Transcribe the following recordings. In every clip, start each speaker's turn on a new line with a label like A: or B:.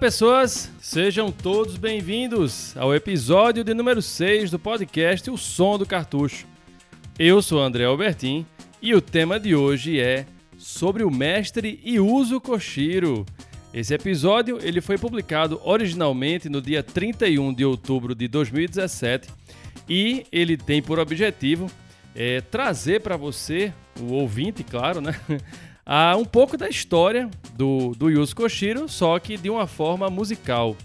A: Pessoas! Sejam todos bem-vindos ao episódio de número 6 do podcast O Som do Cartucho. Eu sou André Albertin e o tema de hoje é sobre o mestre Yuzo Koshiro. Esse episódio ele foi publicado originalmente no dia 31 de outubro de 2017 e ele tem por objetivo é, trazer para você, o ouvinte, claro, né, a, um pouco da história do, do Yuzo Koshiro, só que de uma forma musical.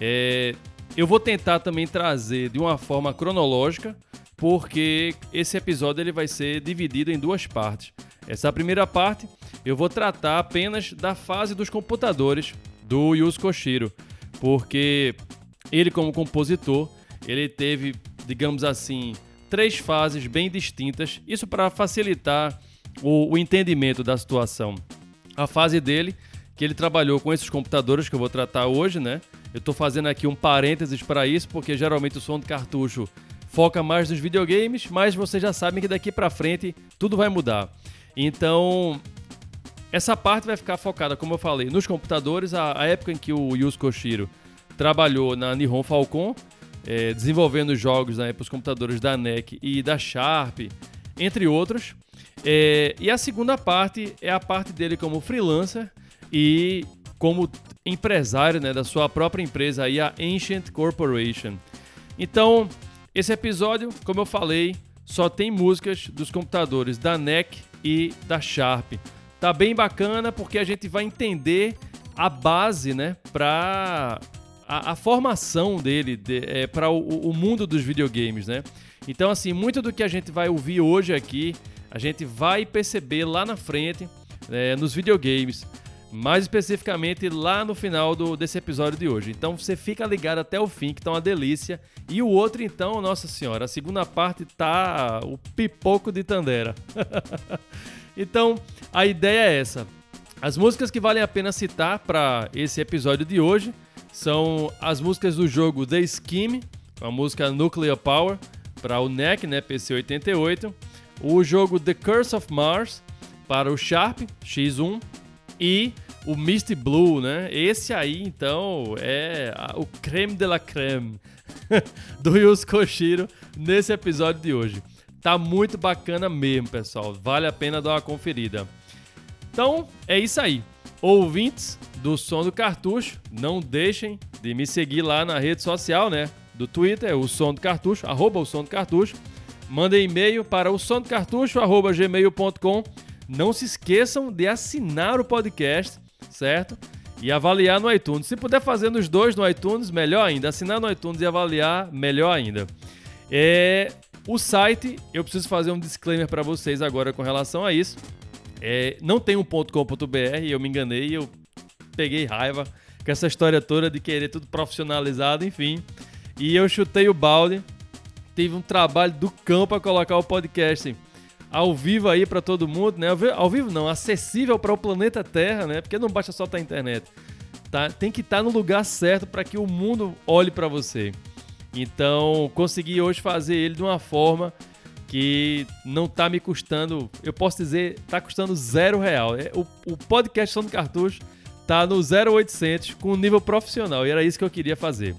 A: É, eu vou tentar também trazer de uma forma cronológica, porque esse episódio ele vai ser dividido em duas partes. Essa primeira parte eu vou tratar apenas da fase dos computadores do Yuzo Koshiro, porque ele como compositor, ele teve, digamos assim, três fases bem distintas, isso para facilitar o, o entendimento da situação. A fase dele, que ele trabalhou com esses computadores que eu vou tratar hoje, né? Eu estou fazendo aqui um parênteses para isso, porque geralmente o som do cartucho foca mais nos videogames, mas vocês já sabem que daqui para frente tudo vai mudar. Então, essa parte vai ficar focada, como eu falei, nos computadores, a, a época em que o Yuzo Koshiro trabalhou na Nihon Falcon, é, desenvolvendo jogos né, para os computadores da NEC e da Sharp, entre outros. É, e a segunda parte é a parte dele como freelancer e como empresário né, da sua própria empresa, aí, a Ancient Corporation. Então, esse episódio, como eu falei, só tem músicas dos computadores da NEC e da Sharp. Tá bem bacana porque a gente vai entender a base, né, para a, a, formação dele de, é, para o, o, mundo dos videogames, né? Então, assim, muito do que a gente vai ouvir hoje aqui, a gente vai perceber lá na frente, é, nos videogames, mais especificamente lá no final do, desse episódio de hoje. Então, você fica ligado até o fim, que tá uma delícia. E o outro, então, nossa senhora, a segunda parte tá o pipoco de Tandera. então, a ideia é essa. As músicas que valem a pena citar para esse episódio de hoje são as músicas do jogo The Scheme, a música Nuclear Power para o NEC, né, PC 88, o jogo The Curse of Mars para o Sharp X1 e o Misty Blue, né? Esse aí, então, é o creme de la creme do Yuzo Koshiro nesse episódio de hoje. Tá muito bacana mesmo, pessoal. Vale a pena dar uma conferida. Então, é isso aí. Ouvintes, do Som do Cartucho. Não deixem de me seguir lá na rede social, né? Do Twitter, o Som do Cartucho, arroba o Som do Cartucho. Mandem e-mail para o som do cartucho, arroba gmail.com. Não se esqueçam de assinar o podcast, certo? E avaliar no iTunes. Se puder fazer nos dois no iTunes, melhor ainda. Assinar no iTunes e avaliar, melhor ainda. É, o site, eu preciso fazer um disclaimer para vocês agora com relação a isso. É, não tem um .com.br, eu me enganei, eu peguei raiva com essa história toda de querer tudo profissionalizado, enfim. E eu chutei o balde. Tive um trabalho do cão para colocar o podcast ao vivo aí para todo mundo, né? Ao vivo não, acessível para o planeta Terra, né? Porque não basta só estar na internet. Tá? Tem que estar no lugar certo para que o mundo olhe para você. Então, consegui hoje fazer ele de uma forma que não tá me custando, eu posso dizer, tá custando zero real. É, o, o podcast Som Cartucho tá no 0800 com nível profissional e era isso que eu queria fazer.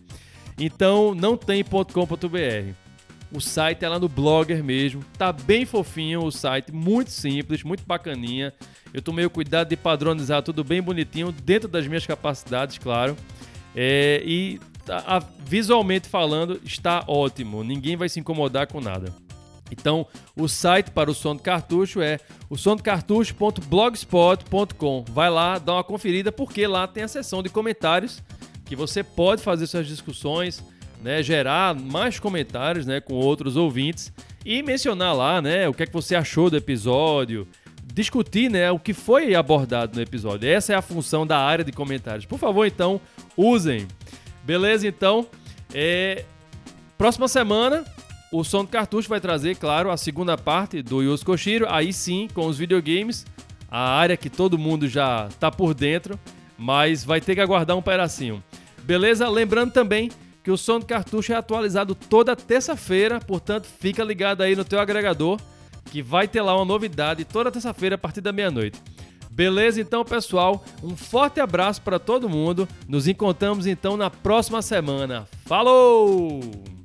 A: Então não tem .com.br. O site é lá no Blogger mesmo, tá bem fofinho o site, muito simples, muito bacaninha. Eu tomei o cuidado de padronizar tudo bem bonitinho, dentro das minhas capacidades, claro. É, e a, visualmente falando, está ótimo, ninguém vai se incomodar com nada. Então, o site para o som do cartucho é o somdocartucho.blogspot.com. Vai lá, dá uma conferida, porque lá tem a seção de comentários que você pode fazer suas discussões, né, gerar mais comentários, né, com outros ouvintes e mencionar lá, né, o que é que você achou do episódio, discutir, né, o que foi abordado no episódio. Essa é a função da área de comentários. Por favor, então, usem. Beleza, então? É... Próxima semana o som do cartucho vai trazer, claro, a segunda parte do Yuzo Koshiro, aí sim, com os videogames, a área que todo mundo já tá por dentro, mas vai ter que aguardar um pedacinho. Beleza? Lembrando também que o som do cartucho é atualizado toda terça-feira, portanto, fica ligado aí no teu agregador, que vai ter lá uma novidade toda terça-feira a partir da meia-noite. Beleza, então, pessoal? Um forte abraço para todo mundo. Nos encontramos então na próxima semana. Falou!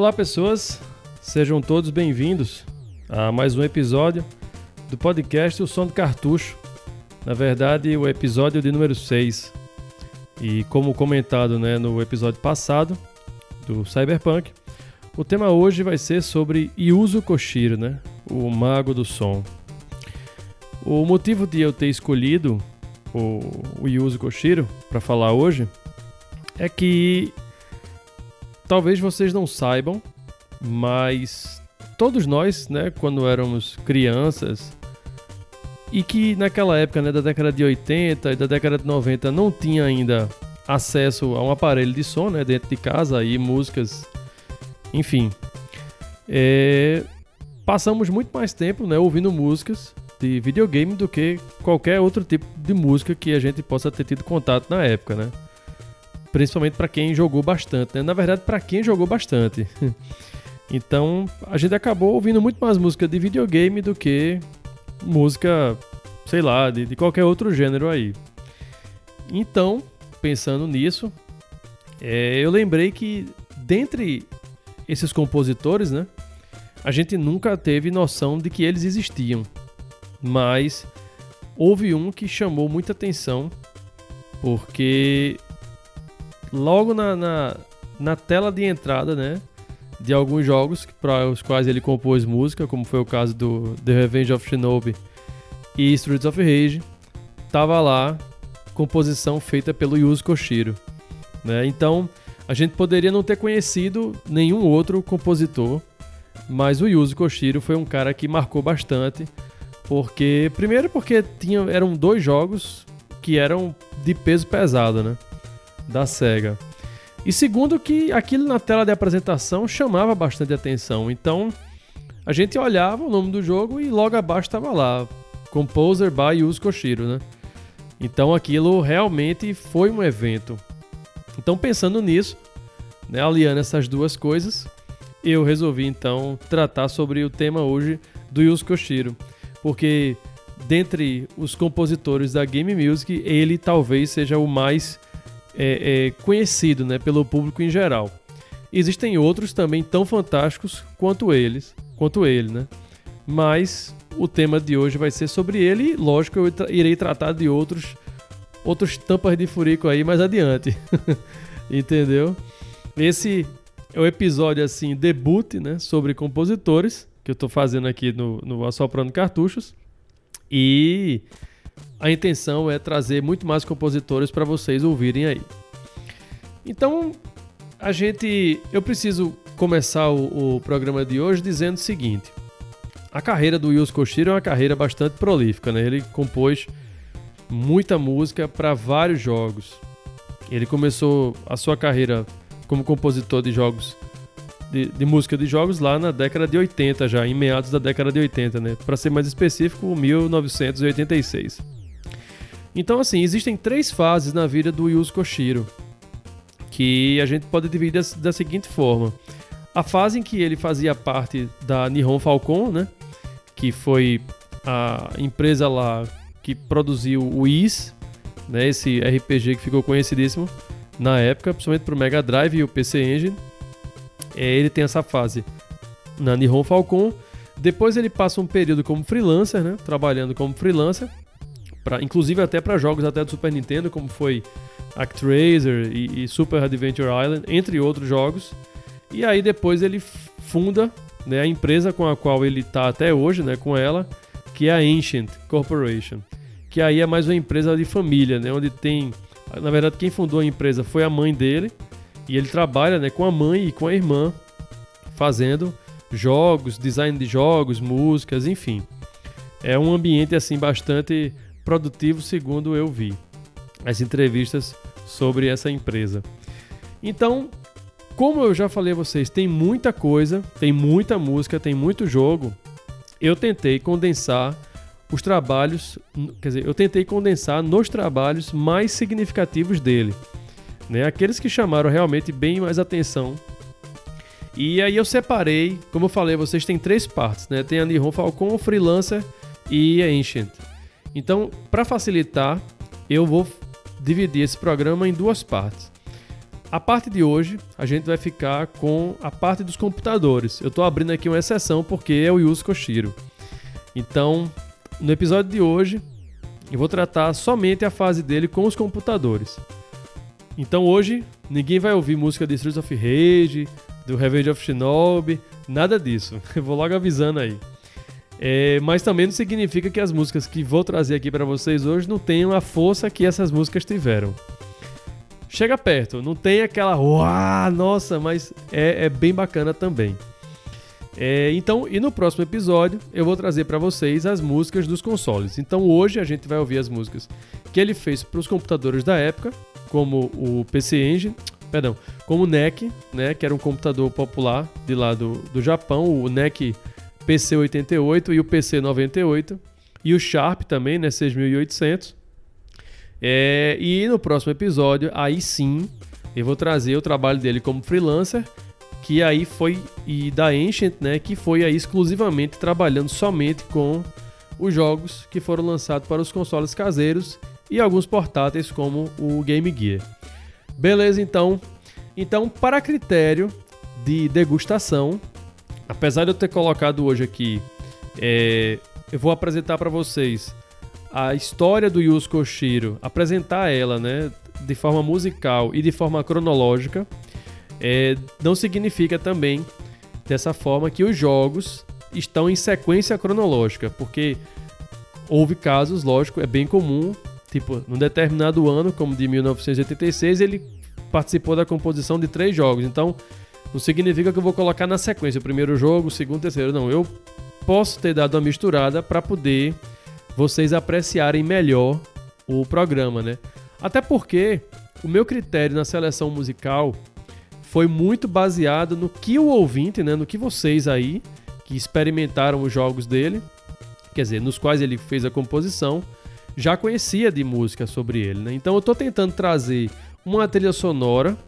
A: Olá, pessoas. Sejam todos bem-vindos a mais um episódio do podcast O Som do Cartucho. Na verdade, o episódio de número 6. E como comentado né, no episódio passado do Cyberpunk, o tema hoje vai ser sobre Yuzo Koshiro, né, o mago do som. O motivo de eu ter escolhido o, o Yuzo Koshiro para falar hoje é que talvez vocês não saibam, mas todos nós, né, quando éramos crianças e que naquela época, né, da década de 80 e da década de 90 não tinha ainda acesso a um aparelho de som, né, dentro de casa e músicas, enfim, é, passamos muito mais tempo, né, ouvindo músicas de videogame do que qualquer outro tipo de música que a gente possa ter tido contato na época, né? Principalmente para quem jogou bastante, né? Na verdade, para quem jogou bastante. então, a gente acabou ouvindo muito mais música de videogame do que música, sei lá, de, de qualquer outro gênero aí. Então, pensando nisso, é, eu lembrei que dentre esses compositores, né, a gente nunca teve noção de que eles existiam, mas houve um que chamou muita atenção porque logo na, na, na tela de entrada, né? De alguns jogos para os quais ele compôs música, como foi o caso do The Revenge of Shinobi e Streets of Rage, tava lá composição feita pelo Yuzo Koshiro, né? Então, a gente poderia não ter conhecido nenhum outro compositor, mas o Yuzo Koshiro foi um cara que marcou bastante, porque primeiro porque tinha, eram dois jogos que eram de peso pesado, né? Da SEGA. E segundo que aquilo na tela de apresentação chamava bastante atenção. Então a gente olhava o nome do jogo e logo abaixo estava lá, Composer by Yuzo Koshiro, né? Então aquilo realmente foi um evento. Então pensando nisso, né, aliando essas duas coisas, eu resolvi então tratar sobre o tema hoje do Yuzo Koshiro, porque dentre os compositores da Game Music, ele talvez seja o mais é, é, conhecido né, pelo público em geral. Existem outros também tão fantásticos quanto eles, quanto ele, né? Mas o tema de hoje vai ser sobre ele e, lógico, eu irei tratar de outros outros tampas de furico aí mais adiante. Entendeu? Esse é o episódio assim debut, né, sobre compositores que eu estou fazendo aqui no, no Assoprando Cartuchos. E a intenção é trazer muito mais compositores para vocês ouvirem aí. Então, a gente, eu preciso começar o, o, programa de hoje dizendo o seguinte: a carreira do Yuzo Koshiro é uma carreira bastante prolífica, né? Ele compôs muita música para vários jogos. Ele começou a sua carreira como compositor de jogos de, de, música de jogos lá na década de 80 já, em meados da década de 80, né? Para ser mais específico, 1986. Então, assim, existem três fases na vida do Yuzo Koshiro, que a gente pode dividir da, da seguinte forma. A fase em que ele fazia parte da Nihon Falcon, né? Que foi a empresa lá que produziu o Is, né? Esse RPG que ficou conhecidíssimo na época, principalmente para o Mega Drive e o PC Engine. É, ele tem essa fase na Nihon Falcon. Depois ele passa um período como freelancer, né? Trabalhando como freelancer pra, inclusive até para jogos até do Super Nintendo, como foi ActRaiser e, e Super Adventure Island, entre outros jogos. E aí depois ele funda né, a empresa com a qual ele está até hoje, né, com ela, que é a Ancient Corporation, que aí é mais uma empresa de família, né, onde tem, na verdade quem fundou a empresa foi a mãe dele E ele trabalha né, com a mãe e com a irmã, fazendo jogos, design de jogos, músicas, enfim. É um ambiente assim bastante produtivo, segundo eu vi as entrevistas sobre essa empresa. Então, como eu já falei a vocês, tem muita coisa, tem muita música, tem muito jogo. Eu tentei condensar os trabalhos, quer dizer, eu tentei condensar nos trabalhos mais significativos dele, né? Aqueles que chamaram realmente bem mais atenção. E aí eu separei, como eu falei, vocês têm três partes, né? Tem a Nihon Falcon, Freelancer e a Ancient. Então, para facilitar, eu vou dividir esse programa em duas partes. A parte de hoje, a gente vai ficar com a parte dos computadores. Eu estou abrindo aqui uma exceção porque é o Yuzo Koshiro. Então, no episódio de hoje, eu vou tratar somente a fase dele com os computadores. Então hoje, ninguém vai ouvir música de Streets of Rage, do Revenge of Shinobi, nada disso. Eu vou logo avisando aí. É, mas também não significa que as músicas que vou trazer aqui para vocês hoje não tenham a força que essas músicas tiveram. Chega perto, não tem aquela, uau, nossa, mas é, é bem bacana também. É, então, e no próximo episódio eu vou trazer para vocês as músicas dos consoles. Então hoje a gente vai ouvir as músicas que ele fez para os computadores da época, como o PC Engine, perdão, como o NEC, né, que era um computador popular de lá do, do Japão, o NEC PC88 e o PC98, e o Sharp também, né, 6800. É, e no próximo episódio, aí sim, eu vou trazer o trabalho dele como freelancer que aí foi e da Ancient, né, que foi aí exclusivamente trabalhando somente com os jogos que foram lançados para os consoles caseiros e alguns portáteis como o Game Gear. Beleza, então. Então, para critério de degustação, apesar de eu ter colocado hoje aqui, é, eu vou apresentar para vocês a história do Yuzo Koshiro, apresentar ela, né, de forma musical e de forma cronológica é, não significa também dessa forma que os jogos estão em sequência cronológica, porque houve casos, lógico, é bem comum, tipo, num determinado ano, como de 1986, ele participou da composição de três jogos. Então, não significa que eu vou colocar na sequência o primeiro jogo, o segundo, o terceiro. Não, eu posso ter dado uma misturada para poder vocês apreciarem melhor o programa, né? Até porque o meu critério na seleção musical foi muito baseado no que o ouvinte, né, no que vocês aí que experimentaram os jogos dele, quer dizer, nos quais ele fez a composição, já conhecia de música sobre ele, né? Então eu estou tentando trazer uma trilha sonora,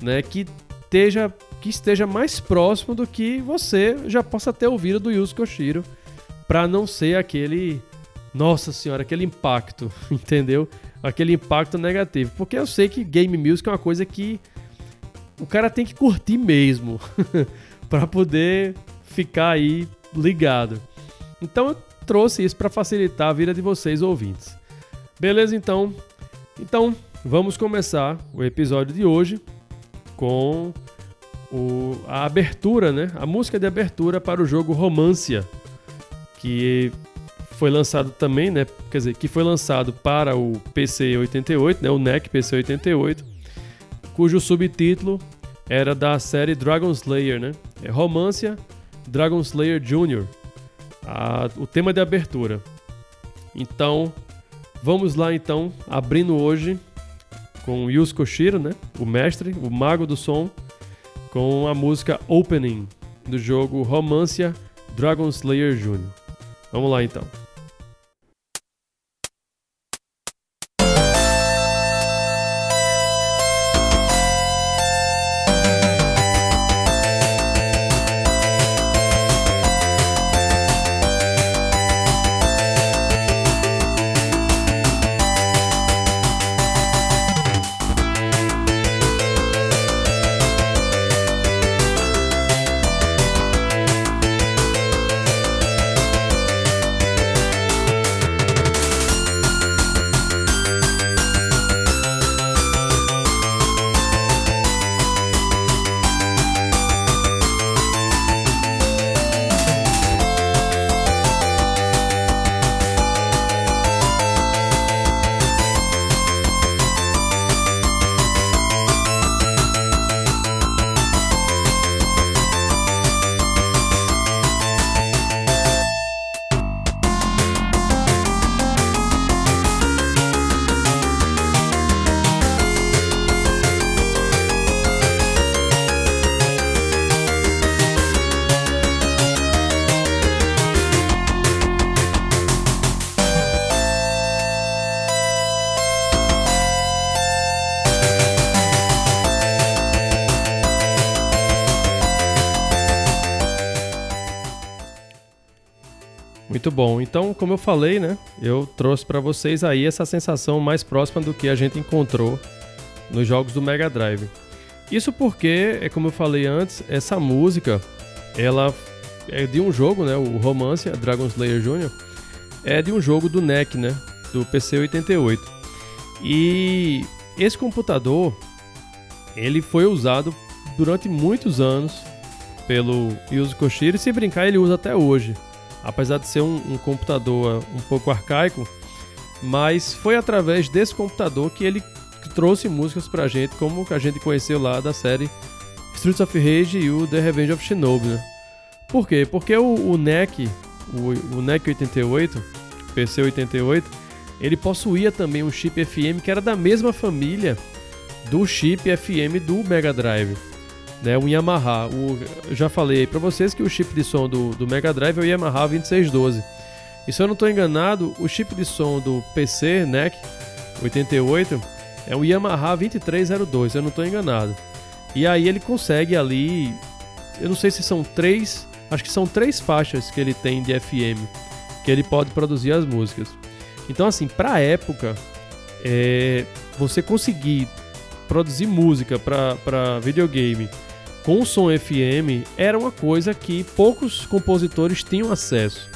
A: né, que esteja que esteja mais próximo do que você já possa ter ouvido do Yuzo Koshiro, para não ser aquele nossa senhora, aquele impacto, entendeu? Aquele impacto negativo, porque eu sei que game music é uma coisa que o cara tem que curtir mesmo para poder ficar aí ligado. Então eu trouxe isso para facilitar a vida de vocês ouvintes. Beleza então? Então, vamos começar o episódio de hoje com o, a abertura, né? A música de abertura para o jogo Romancia, que foi lançado também, né? Quer dizer, que foi lançado para o PC 88, né? O NEC PC 88 cujo subtítulo era da série Dragon Slayer, né? É Romância Dragon Slayer Jr., a, o tema de abertura. Então, vamos lá então, abrindo hoje com Yusuke Koshiro, né? O mestre, o mago do som, com a música Opening do jogo Romância Dragon Slayer Jr. Vamos lá então. Bom. Então, como eu falei, né, eu trouxe para vocês aí essa sensação mais próxima do que a gente encontrou nos jogos do Mega Drive. Isso porque, é como eu falei antes, essa música, ela é de um jogo, né, o Romance, Dragon Slayer Jr., é de um jogo do NEC, né, do PC 88. E esse computador, ele foi usado durante muitos anos pelo Yuzo Koshiro e se brincar ele usa até hoje apesar de ser um, um computador um pouco arcaico, mas foi através desse computador que ele trouxe músicas pra gente, como a gente conheceu lá da série Streets of Rage e o The Revenge of Shinobi, né? Por quê? Porque o, o NEC, o, o NEC 88, PC 88, ele possuía também um chip FM que era da mesma família do chip FM do Mega Drive né, um Yamaha. O, eu já falei para vocês que o chip de som do, do Mega Drive é o Yamaha 2612. E se eu não estou enganado, o chip de som do PC NEC 88 é o Yamaha 2302, se eu não estou enganado. E aí ele consegue ali, eu não sei se são três, acho que são três faixas que ele tem de FM, que ele pode produzir as músicas. Então assim, para época, é, você conseguir produzir música para videogame com som FM era uma coisa que poucos compositores tinham acesso.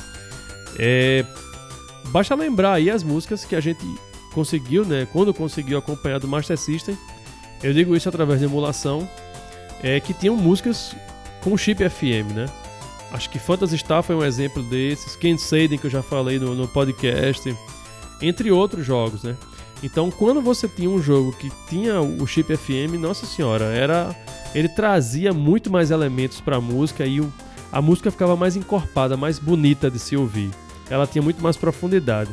A: É, basta lembrar aí as músicas que a gente conseguiu, né? Quando conseguiu acompanhar do Master System, eu digo isso através de emulação, é que tinham músicas com chip FM, né? Acho que Phantasy Star foi um exemplo desses, Ken Saden que eu já falei no, no podcast, entre outros jogos, né? Então, quando você tinha um jogo que tinha o chip FM, nossa senhora, era ele trazia muito mais elementos para a música e o, a música ficava mais encorpada, mais bonita de se ouvir. Ela tinha muito mais profundidade.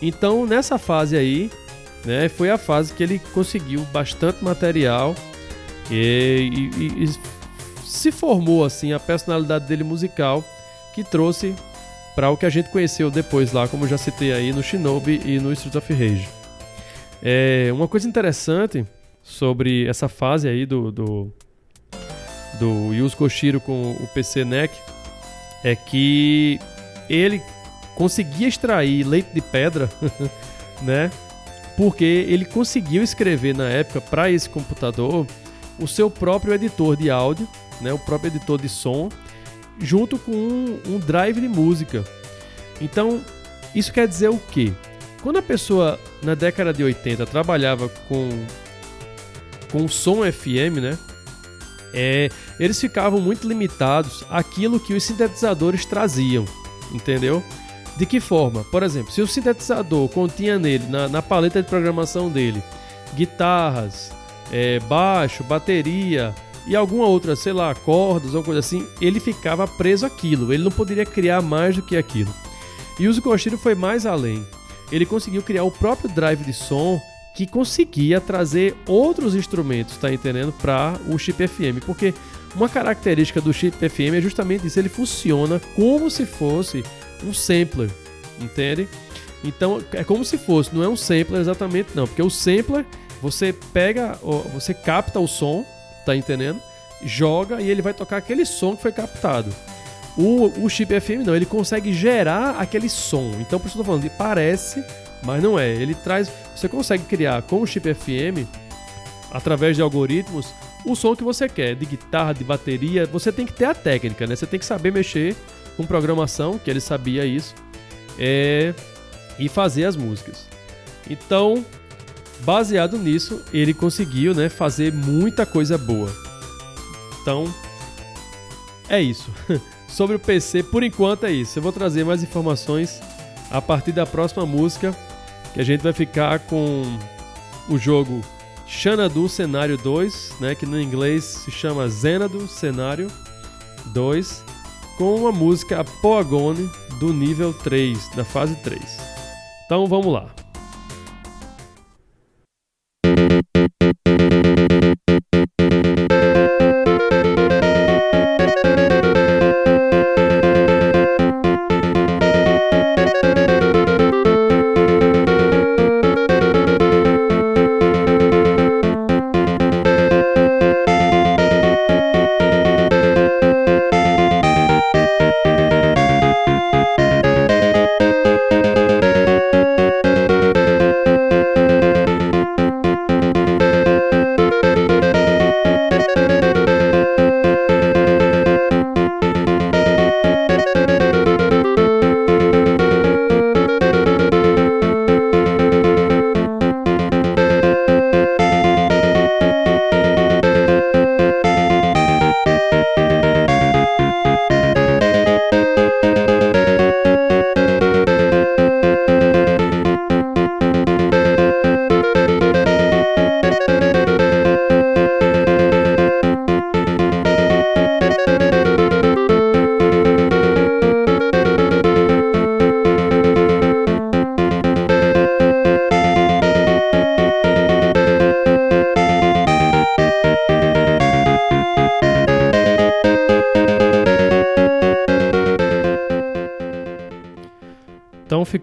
A: Então, nessa fase aí, né, foi a fase que ele conseguiu bastante material e, e, e se formou assim a personalidade dele musical que trouxe para o que a gente conheceu depois lá, como já citei aí no Shinobi e no Streets of Rage. É, uma coisa interessante sobre essa fase aí do, do, do Yuzo Koshiro com o PC NEC é que ele conseguia extrair leite de pedra, né? Porque ele conseguiu escrever na época para esse computador o seu próprio editor de áudio, né? O próprio editor de som, junto com um, um drive de música. Então, isso quer dizer o quê? Quando a pessoa na década de 80 trabalhava com com som FM, né? É, eles ficavam muito limitados àquilo que os sintetizadores traziam, entendeu? De que forma? Por exemplo, se o sintetizador continha nele, na, na paleta de programação dele, guitarras, é, baixo, bateria e alguma outra, sei lá, cordas ou coisa assim, ele ficava preso àquilo, ele não poderia criar mais do que aquilo. E o Zukoshiro foi mais além. Ele conseguiu criar o próprio drive de som que conseguia trazer outros instrumentos, tá entendendo? Para o chip FM, porque uma característica do chip FM é justamente isso, ele funciona como se fosse um sampler, entende? Então é como se fosse, não é um sampler exatamente não, porque o sampler você pega, você capta o som, tá entendendo? Joga e ele vai tocar aquele som que foi captado. O, o chip FM não, ele consegue gerar aquele som. Então por isso eu tô falando, parece mas não é. Ele traz. Você consegue criar com o chip FM, através de algoritmos, o som que você quer, de guitarra, de bateria. Você tem que ter a técnica, né? Você tem que saber mexer com programação, que ele sabia isso, é, e fazer as músicas. Então, baseado nisso, ele conseguiu né, fazer muita coisa boa. Então, é isso. Sobre o PC, por enquanto é isso. Eu vou trazer mais informações a partir da próxima música, que a gente vai ficar com o jogo Xanadu Cenário 2, né, que no inglês se chama Xanadu Cenário 2, com a música Poagone do nível 3, da fase 3. Então vamos lá.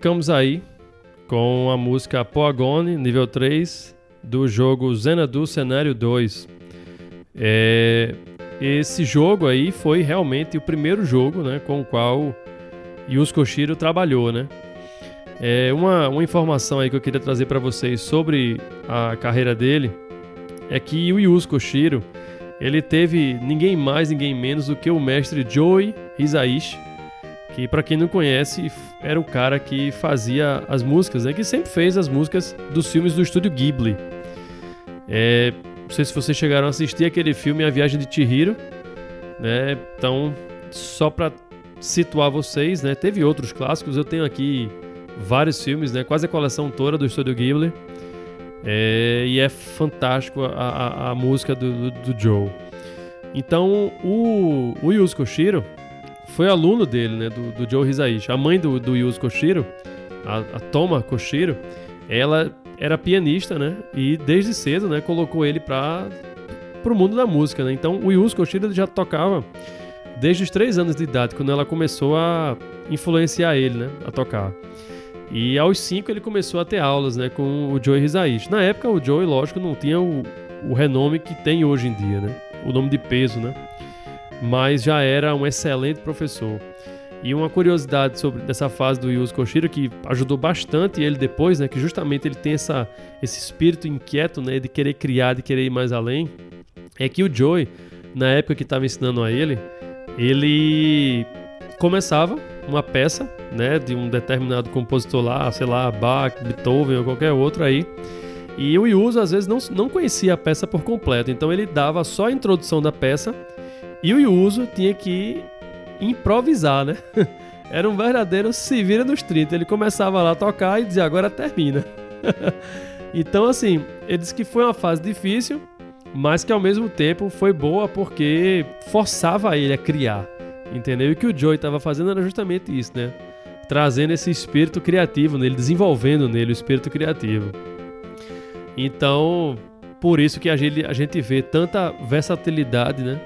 A: Ficamos aí com a música Poagone, nível 3, do jogo Xanadu Cenário 2. É, esse jogo aí foi realmente o primeiro jogo né, com o qual Yusuke Koshiro trabalhou, né? É, uma, uma informação aí que eu queria trazer para vocês sobre a carreira dele é que o Yusuke Koshiro ele teve ninguém mais, ninguém menos do que o mestre Joey Hisaishi, que para quem não conhece era o cara que fazia as músicas, né? Que sempre fez as músicas dos filmes do estúdio Ghibli. É, não sei se vocês chegaram a assistir aquele filme A Viagem de Chihiro, né? Então, só para situar vocês, né? Teve outros clássicos, eu tenho aqui vários filmes, né? Quase a coleção toda do estúdio Ghibli. É, e é fantástico a, a, a música do, do, do, Joe. Então, o, o Yuzo Koshiro foi aluno dele, né? Do, do Joe Hisaishi. A mãe do, do Yuzo Koshiro, a, a Toma Koshiro, ela era pianista, né? E desde cedo, né? Colocou ele para o mundo da música, né? Então, o Yuzo Koshiro já tocava desde os três anos de idade, quando ela começou a influenciar ele, né? A tocar. E aos 5 ele começou a ter aulas né, com o Joey Rizaishi. Na época o Joey, lógico, não tinha o, o renome que tem hoje em dia, né? O nome de peso, né? Mas já era um excelente professor. E uma curiosidade sobre dessa fase do Yuzo Koshiro que ajudou bastante ele depois, né, que justamente ele tem essa, esse espírito inquieto, né, de querer criar, de querer ir mais além, é que o Joey, na época que estava ensinando a ele, ele começava uma peça, né, de um determinado compositor lá, sei lá, Bach, Beethoven ou qualquer outro aí. E o Yuzo às vezes não, não conhecia a peça por completo, então ele dava só a introdução da peça e o Yuzo tinha que improvisar, né? Era um verdadeiro se vira nos 30. Ele começava lá a tocar e dizia agora termina. então assim, ele disse que foi uma fase difícil, mas que ao mesmo tempo foi boa porque forçava ele a criar. Entendeu? E o que o Joey estava fazendo era justamente isso, né? Trazendo esse espírito criativo nele, desenvolvendo nele o espírito criativo. Então, por isso que a gente, a gente vê tanta versatilidade, né?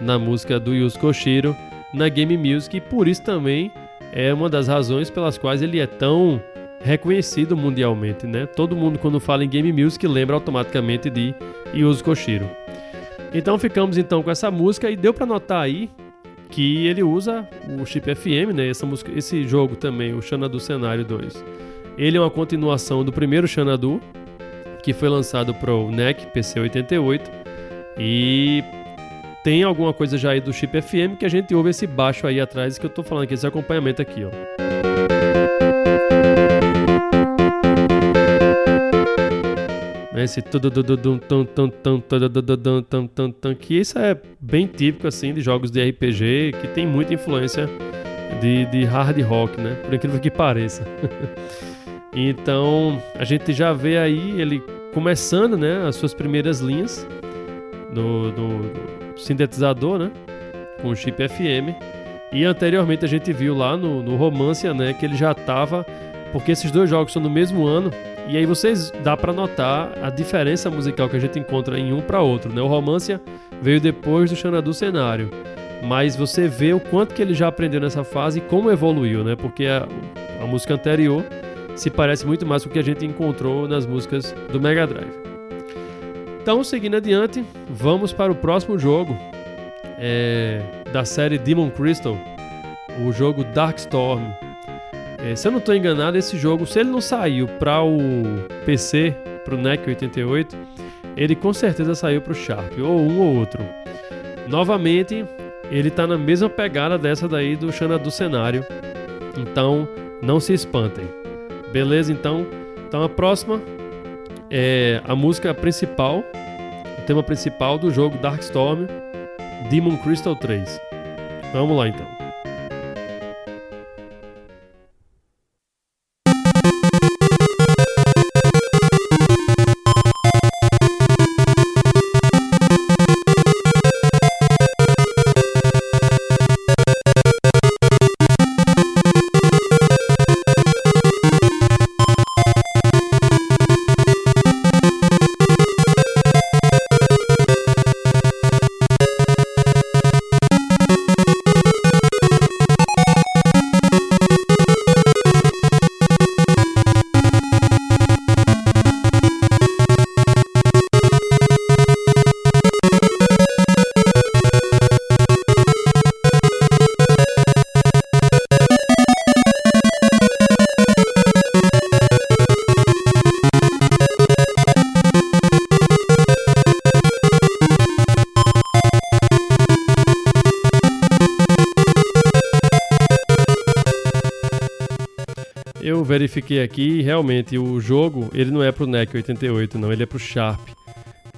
A: Na música do Yuzo Koshiro, na game music, e por isso também é uma das razões pelas quais ele é tão reconhecido mundialmente, né? Todo mundo quando fala em game music lembra automaticamente de Yuzo Koshiro. Então ficamos então com essa música e deu para notar aí que ele usa o chip FM, né? Essa música, esse jogo também, o Xanadu Cenário 2. Ele é uma continuação do primeiro Xanadu, que foi lançado para o NEC PC88 e tem alguma coisa já aí do chip FM que a gente ouve esse baixo aí atrás que eu tô falando aqui, esse acompanhamento aqui, ó. Esse que isso é bem típico assim de jogos de RPG que tem muita influência de, de hard rock, né? Por incrível que pareça. então a gente já vê aí ele começando, né, as suas primeiras linhas no, no sintetizador, né, com chip FM. E anteriormente a gente viu lá no, no Romancia, né, que ele já estava, porque esses dois jogos são no mesmo ano, e aí vocês dá para notar a diferença musical que a gente encontra em um para outro, né? O Romância veio depois do Xanadu Cenário, mas você vê o quanto que ele já aprendeu nessa fase e como evoluiu, né? Porque a, a música anterior se parece muito mais com o que a gente encontrou nas músicas do Mega Drive. Então, seguindo adiante, vamos para o próximo jogo é, da série Demon Crystal, o jogo Darkstorm. É, se eu não estou enganado, esse jogo, se ele não saiu para o PC, para o NEC 88, ele com certeza saiu para o Sharp, ou um ou outro. Novamente, ele está na mesma pegada dessa daí do Xanadu cenário, então não se espantem. Beleza? Então, então a próxima é a música principal, o tema principal do jogo Darkstorm, Demon Crystal 3. Vamos lá então. Verifiquei aqui e realmente o jogo, ele não é pro NEC 88 não, ele é pro Sharp.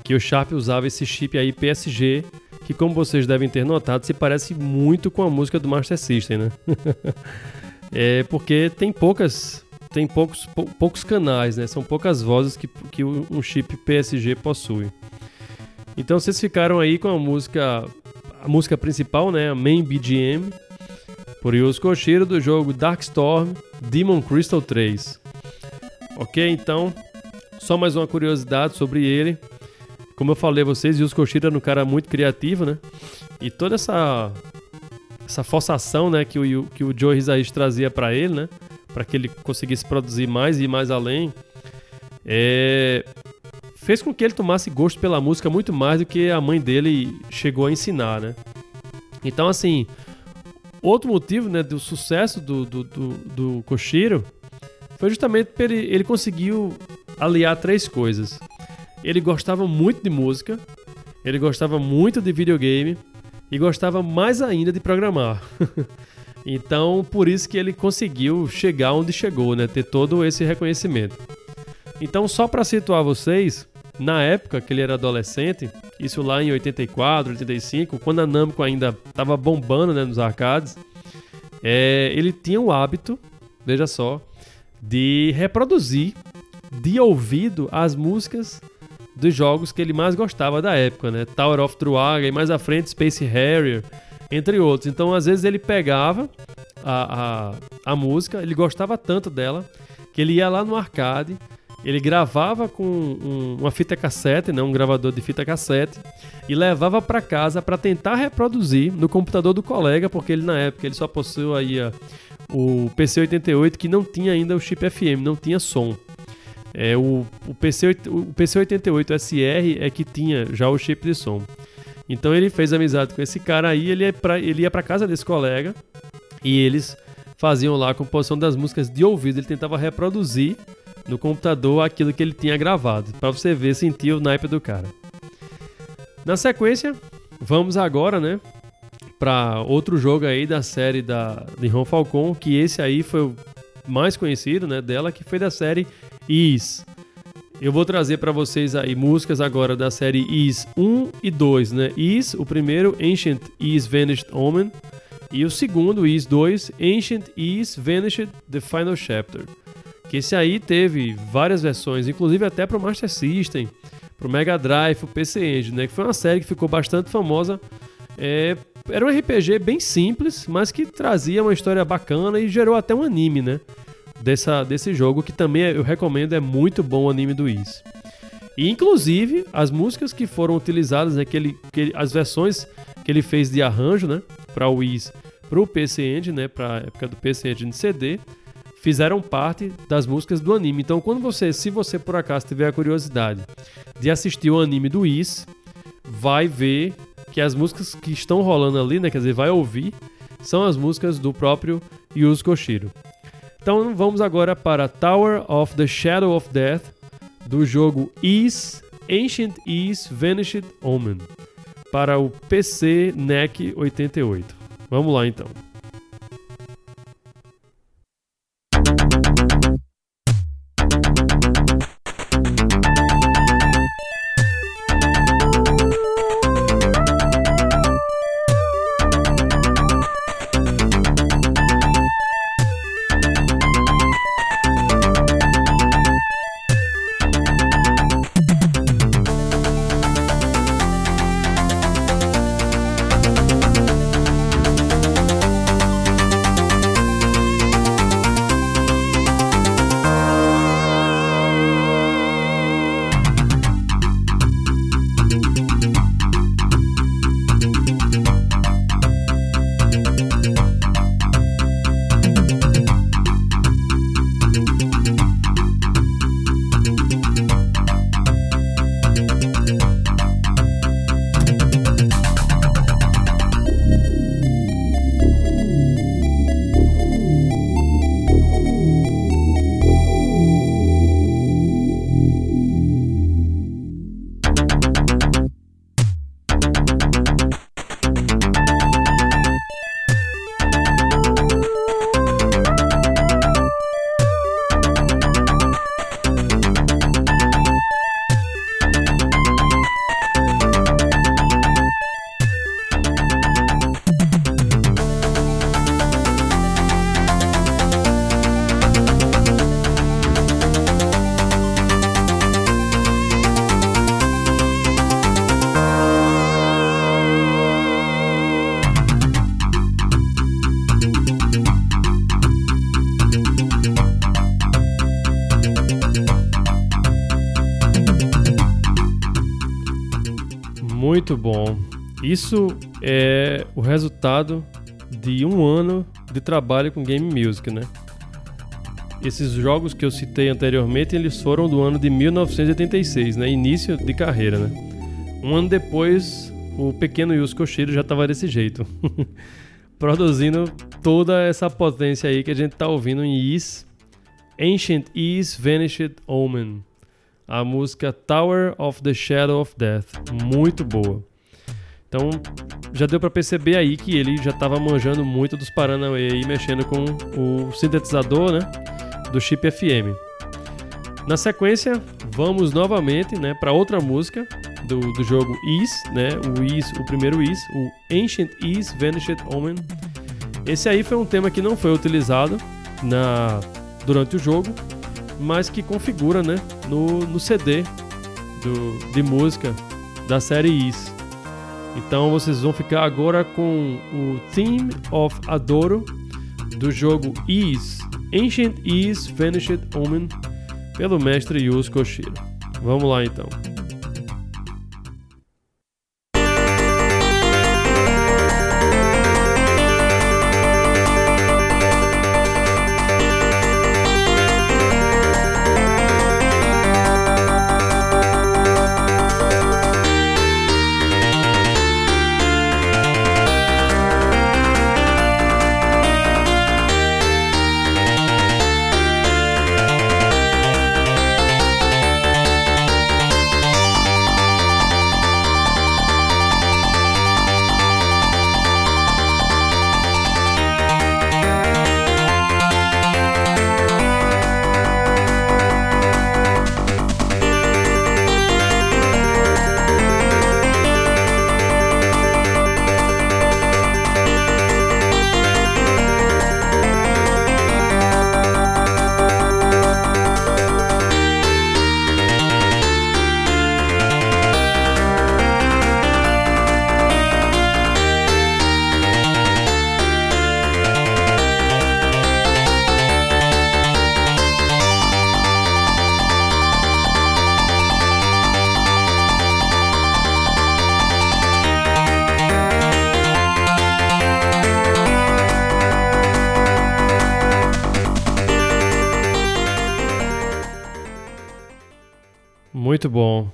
A: Que o Sharp usava esse chip aí PSG, que como vocês devem ter notado, se parece muito com a música do Master System, né? é porque tem poucas tem poucos, pou, poucos canais, né? São poucas vozes que, que um chip PSG possui. Então vocês ficaram aí com a música a música principal, né, a main BGM, Yuzo Koshiro do jogo Darkstorm Demon Crystal 3. Ok, então, só mais uma curiosidade sobre ele. Como eu falei a vocês, Yuzo Koshiro era um cara muito criativo, né? E toda essa essa forçação, né, que o, que o Joe Hisaishi trazia para ele, né, para que ele conseguisse produzir mais e ir mais além, é, fez com que ele tomasse gosto pela música muito mais do que a mãe dele chegou a ensinar, né? Então, assim, outro motivo né, do sucesso do, do, do, do Koshiro foi justamente porque ele, ele conseguiu aliar três coisas. Ele gostava muito de música, ele gostava muito de videogame e gostava mais ainda de programar. então, por isso que ele conseguiu chegar onde chegou, né? Ter todo esse reconhecimento. Então, só para situar vocês, na época que ele era adolescente, isso lá em 84, 85, quando a Namco ainda estava bombando né, nos arcades, é, ele tinha o hábito, veja só, de reproduzir de ouvido as músicas dos jogos que ele mais gostava da época, né? Tower of Druaga e mais à frente Space Harrier, entre outros. Então, às vezes ele pegava a, a, a música, ele gostava tanto dela, que ele ia lá no arcade ele gravava com um, uma fita cassete, né, um gravador de fita cassete, e levava para casa para tentar reproduzir no computador do colega, porque ele na época ele só possuía o PC88 que não tinha ainda o chip FM, não tinha som. É, o, o, PC, o PC88 SR é que tinha já o chip de som. Então ele fez amizade com esse cara aí, ele, pra, ele ia para casa desse colega e eles faziam lá a composição das músicas de ouvido, ele tentava reproduzir no computador aquilo que ele tinha gravado, para você ver, sentir o naipe do cara. Na sequência, vamos agora, né, para outro jogo aí da série da de Ron Falcon, que esse aí foi o mais conhecido, né, dela, que foi da série Is. Eu vou trazer para vocês aí músicas agora da série Is 1 e 2, né? Is, o primeiro, Ancient Is Vanished Omen, e o segundo, Is 2, Ancient Is Vanished The Final Chapter. Que esse aí teve várias versões, inclusive até para o Master System, para o Mega Drive, o PC Engine, né? Que foi uma série que ficou bastante famosa. É, era um RPG bem simples, mas que trazia uma história bacana e gerou até um anime, né? Dessa, desse jogo, que também eu recomendo, é muito bom o anime do Is. E inclusive as músicas que foram utilizadas, né, que ele, que as versões que ele fez de arranjo, né, para o Is, para o PC Engine, né, para época do PC Engine CD, fizeram parte das músicas do anime. Então, quando você, se você por acaso tiver a curiosidade de assistir o anime do Is, vai ver que as músicas que estão rolando ali, né, quer dizer, vai ouvir, são as músicas do próprio Yuzo Koshiro. Então, vamos agora para Tower of the Shadow of Death do jogo Is Ancient Is Vanished Omen para o PC NEC 88. Vamos lá então. Bom. Isso é o resultado de um ano de trabalho com game music, né? Esses jogos que eu citei anteriormente, eles foram do ano de 1986, né? Início de carreira, né? Um ano depois, o pequeno Yusuke Koshiro já estava desse jeito. Produzindo toda essa potência aí que a gente tá ouvindo em Is, Ancient Is Vanished Omen. A música Tower of the Shadow of Death. Muito boa. Então, já deu para perceber aí que ele já estava manjando muito dos Paranauê e mexendo com o sintetizador, né? do chip FM. Na sequência, vamos novamente né, para outra música do, do jogo Is, né, o Is, o primeiro Is, o Ancient Is Vanished Omen. Esse aí foi um tema que não foi utilizado na, durante o jogo, mas que configura né, no, no CD do, de música da série Is. Então vocês vão ficar agora com o Theme of Adoro do jogo Is Ancient Is Vanished Omen, pelo mestre Yuzo Koshiro. Vamos lá então. Muito bom.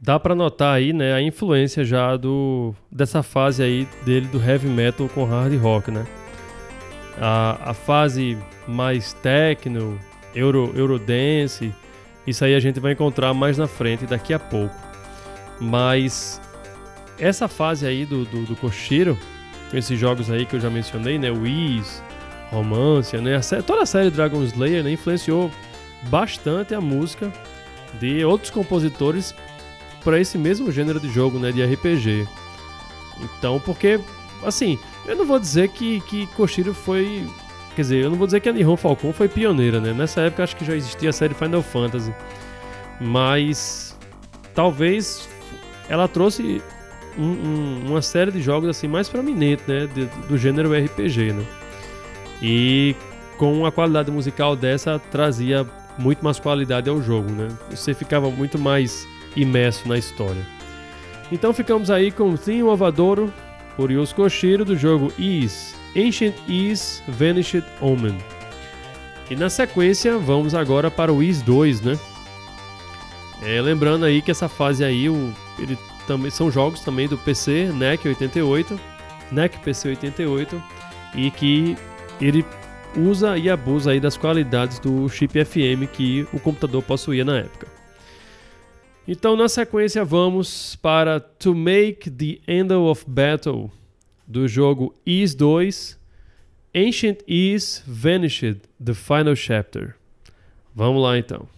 A: Dá para notar aí, né, a influência já do dessa fase aí dele do heavy metal com hard rock, né? A, a fase mais techno, euro, eurodance, isso aí a gente vai encontrar mais na frente daqui a pouco. Mas essa fase aí do, do, do Koshiro, com esses jogos aí que eu já mencionei, né, Wiz, Romance, né, a toda a série Dragon Slayer, né, influenciou bastante a música de outros compositores para esse mesmo gênero de jogo, né, de RPG. Então, porque assim, eu não vou dizer que que Koshiro foi, quer dizer, eu não vou dizer que a Nihon Falcon foi pioneira, né? Nessa época acho que já existia a série Final Fantasy. Mas talvez ela trouxe um, um, uma série de jogos assim mais prominente, né, de, do gênero RPG, né? E com uma qualidade musical dessa trazia muito mais qualidade ao jogo, né? Você ficava muito mais imerso na história. Então ficamos aí com o Theme of Adoro, por Yusuke Koshiro, do jogo Is, Ancient Is Vanished Omen. E na sequência, vamos agora para o Is 2, né? É, lembrando aí que essa fase aí, o, ele também são jogos também do PC NEC 88, NEC PC 88, e que ele usa e abusa aí das qualidades do chip FM que o computador possuía na época. Então, na sequência, vamos para To Make the End of Battle do jogo Is 2, Ancient Is Vanished, The Final Chapter. Vamos lá então.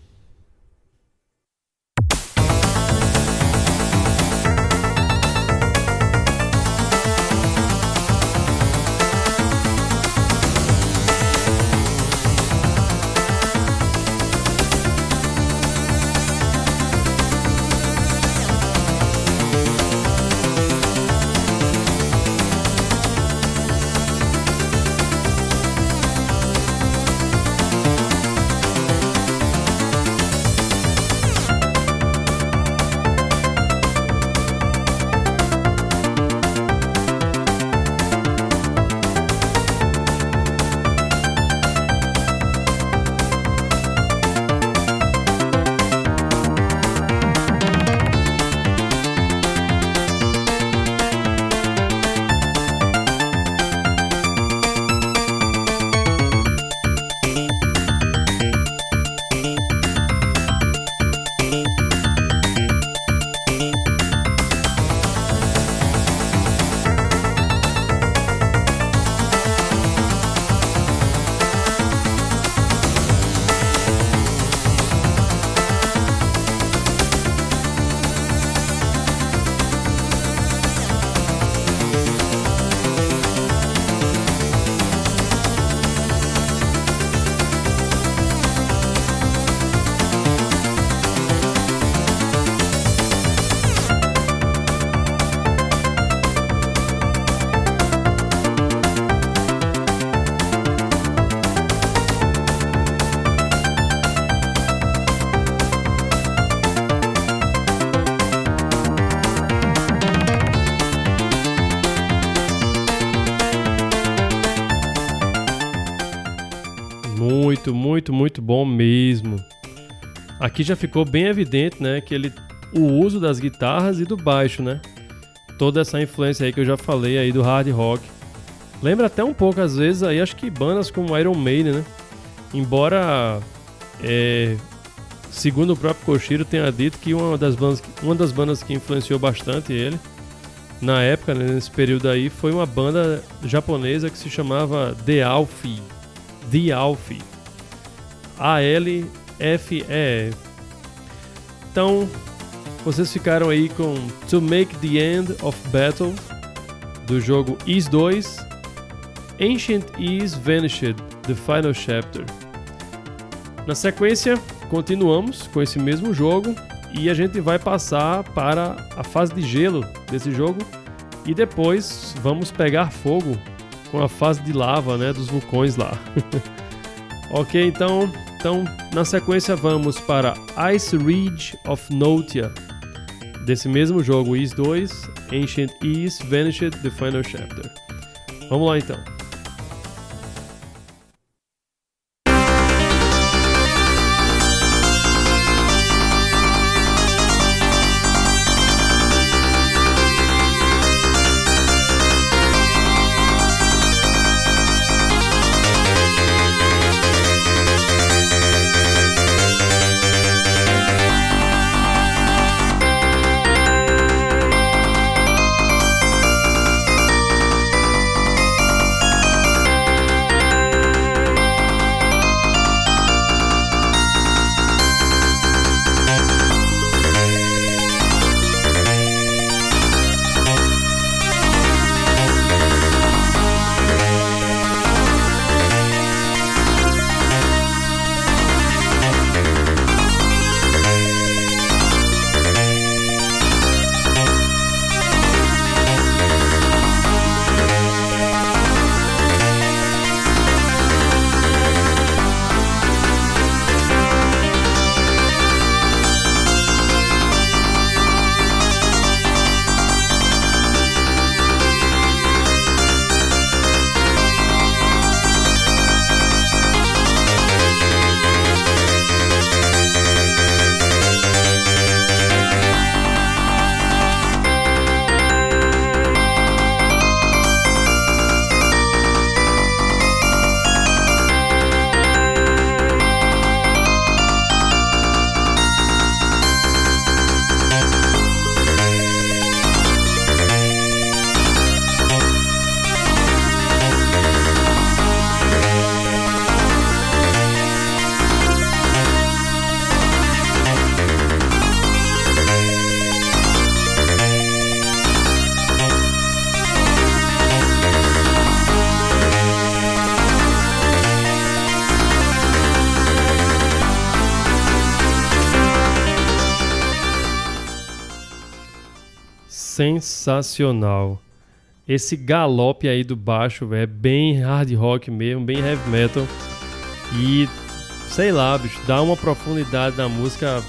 A: Bom mesmo. Aqui já ficou bem evidente, né, que ele o uso das guitarras e do baixo, né? Toda essa influência aí que eu já falei aí do hard rock. Lembra até um pouco às vezes aí, acho que bandas como Iron Maiden, né? Embora é, segundo o próprio Koshiro tenha dito que uma das bandas, uma das bandas que influenciou bastante ele na época, né, nesse período aí, foi uma banda japonesa que se chamava The Alfie. The Alfie. A-L-F-E. Então, vocês ficaram aí com To Make the End of Battle do jogo Is 2, Ancient Is Vanished, The Final Chapter. Na sequência, continuamos com esse mesmo jogo e a gente vai passar para a fase de gelo desse jogo e depois vamos pegar fogo com a fase de lava, né, dos vulcões lá. ok, então, então na sequência vamos para Ice Ridge of Notia desse mesmo jogo Is 2, Ancient Is Vanished the Final Chapter. Vamos lá então. Sensacional. Esse galope aí do baixo, é bem hard rock mesmo, bem heavy metal. E sei lá, bicho, dá uma profundidade na música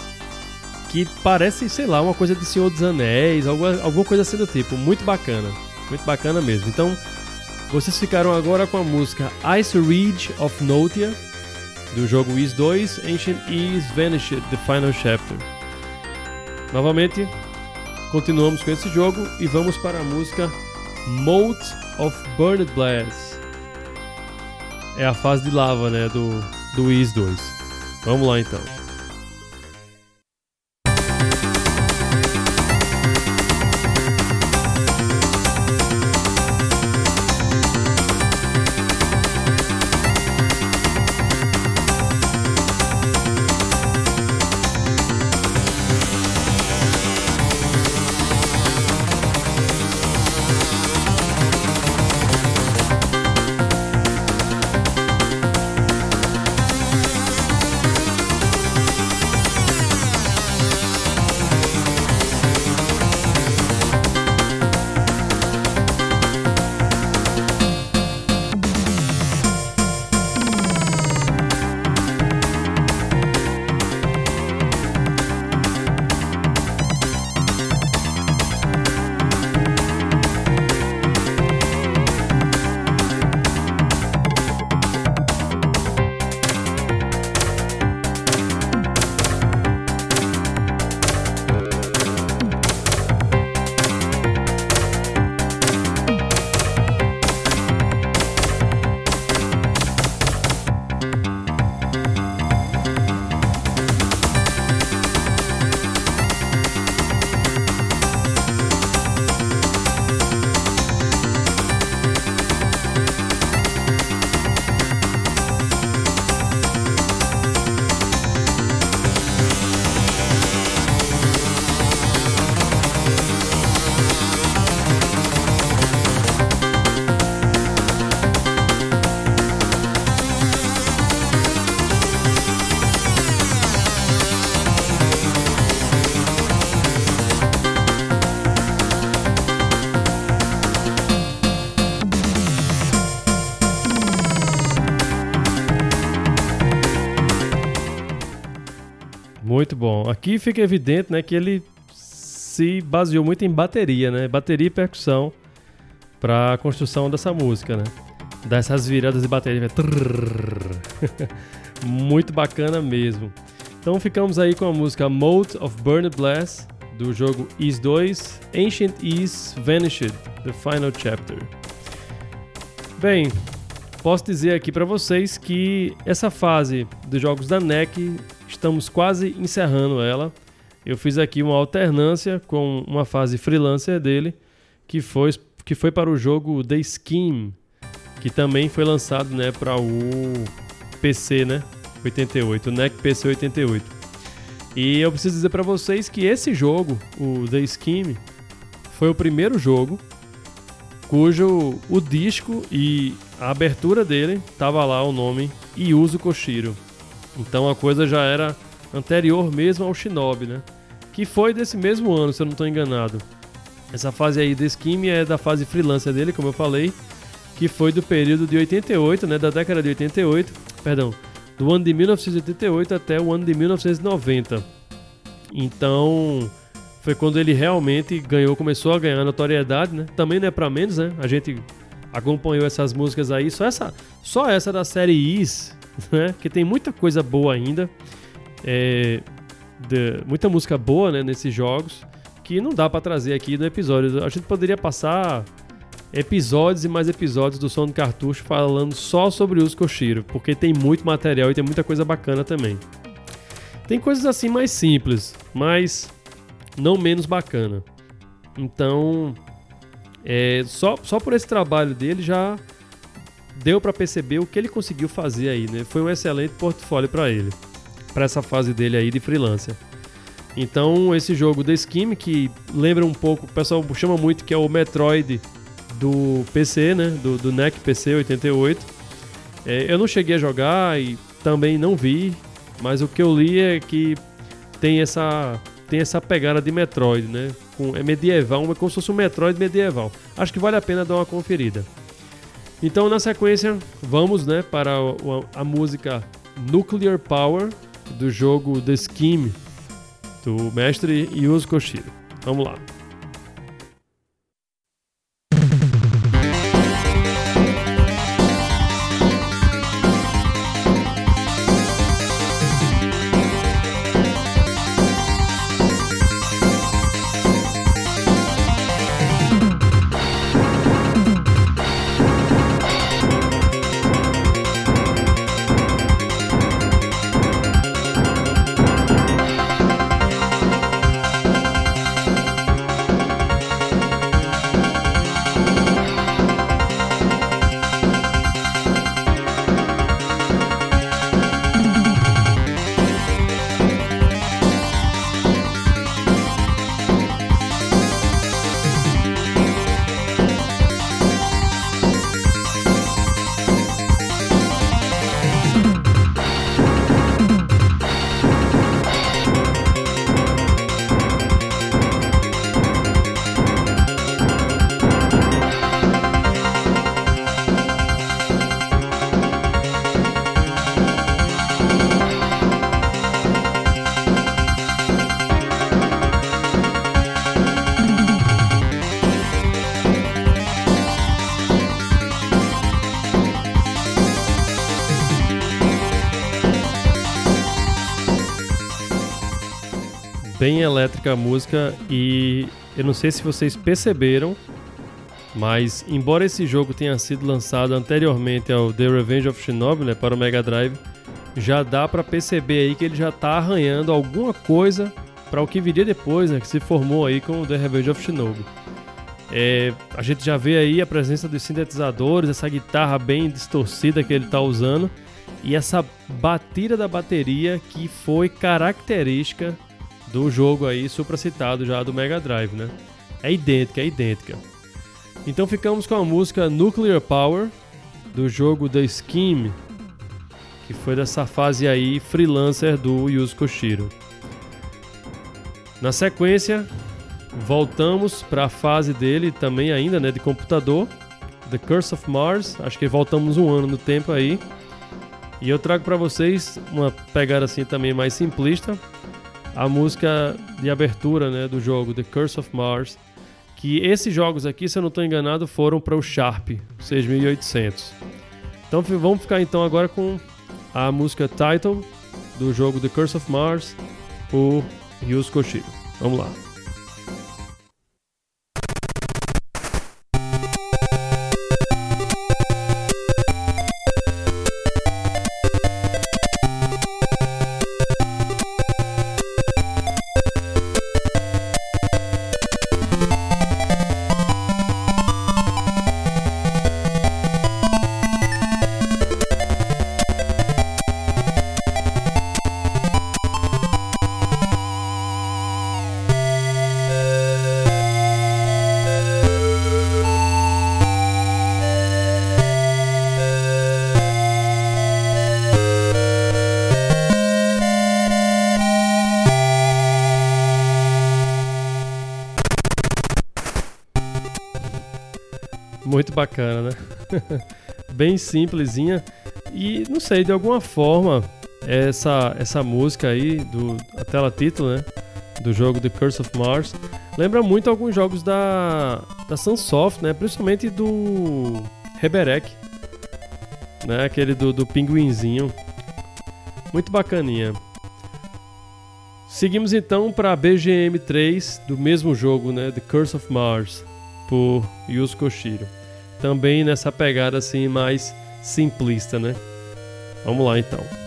A: que parece, sei lá, uma coisa de Senhor dos Anéis, alguma, alguma coisa assim do tipo. Muito bacana, muito bacana mesmo. Então, vocês ficaram agora com a música Ice Ridge of Notia, do jogo Is 2, Ancient Is Vanished, The Final Chapter. Novamente, Continuamos com esse jogo e vamos para a música Moat of Burned Glass. É a fase de lava, né, do, do Is 2. Vamos lá então. Aqui fica evidente, né, que ele se baseou muito em bateria, né? Bateria e percussão para a construção dessa música, né? Dessas viradas de bateria. muito bacana mesmo. Então ficamos aí com a música Mode of Burned Blast do jogo Is 2, Ancient Is Vanished, The Final Chapter. Bem, posso dizer aqui para vocês que essa fase dos jogos da NEC estamos quase encerrando ela. Eu fiz aqui uma alternância com uma fase freelancer dele, que foi, que foi para o jogo The Scheme, que também foi lançado né, para o PC, né? 88, o NEC PC 88. E eu preciso dizer para vocês que esse jogo, o The Scheme, foi o primeiro jogo cujo o disco e a abertura dele tava lá o nome Yuzo Koshiro. Então a coisa já era anterior mesmo ao Shinobi, né? Que foi desse mesmo ano, se eu não estou enganado. Essa fase aí The Scheme é da fase freelancer dele, como eu falei, que foi do período de 88, né, da década de 88, perdão, do ano de 1988 até o ano de 1990. Então, foi quando ele realmente ganhou, começou a ganhar notoriedade, né? Também não é para menos, né? A gente acompanhou essas músicas aí, só essa, só essa da série Is, né? Que tem muita coisa boa ainda, é, de, muita música boa, né? Nesses jogos que não dá para trazer aqui no episódio. A gente poderia passar episódios e mais episódios do Som do Cartucho falando só sobre os Koshiro, porque tem muito material e tem muita coisa bacana também. Tem coisas assim mais simples, mas não menos bacana. Então, é, só, só por esse trabalho dele já deu para perceber o que ele conseguiu fazer aí, né? Foi um excelente portfólio para ele, para essa fase dele aí de freelancer. Então, esse jogo The Scheme, que lembra um pouco, o pessoal chama muito que é o Metroid do PC, né? Do, do NEC PC 88. É, eu não cheguei a jogar e também não vi, mas o que eu li é que tem essa tem essa pegada de Metroid, né? Com, é medieval, é como se fosse um Metroid medieval. Acho que vale a pena dar uma conferida. Então, na sequência, vamos né, para a, a música Nuclear Power do jogo The Scheme do mestre Yuzo Koshiro. Vamos lá. Bem elétrica a música e eu não sei se vocês perceberam, mas embora esse jogo tenha sido lançado anteriormente ao The Revenge of Shinobi, né, para o Mega Drive, já dá para perceber aí que ele já está arranhando alguma coisa para o que viria depois, né, que se formou aí com o The Revenge of Shinobi. É, a gente já vê aí a presença dos sintetizadores, essa guitarra bem distorcida que ele está usando e essa batida da bateria que foi característica do jogo aí supracitado já do Mega Drive, né? É idêntica, é idêntica. Então ficamos com a música Nuclear Power do jogo The Scheme, que foi dessa fase aí freelancer do Yuzo Koshiro. Na sequência, voltamos para a fase dele também ainda, né, de computador, The Curse of Mars. Acho que voltamos um ano no tempo aí. E eu trago para vocês uma pegada assim também mais simplista, a música de abertura né, do jogo The Curse of Mars, que esses jogos aqui, se eu não estou enganado, foram para o Sharp 6800. Então vamos ficar então agora com a música title do jogo The Curse of Mars por Ryusuke Koshiro. Vamos lá. Bem simplesinha. E não sei, de alguma forma, essa, essa música aí, do, a tela título, né? Do jogo The Curse of Mars, lembra muito alguns jogos da, da Sunsoft, né? Principalmente do Reberek, né? Aquele do, do pinguinzinho. Muito bacaninha. Seguimos então para BGM 3 do mesmo jogo, né? The Curse of Mars, por Yuzo Koshiro também nessa pegada assim mais simplista, né? Vamos lá então.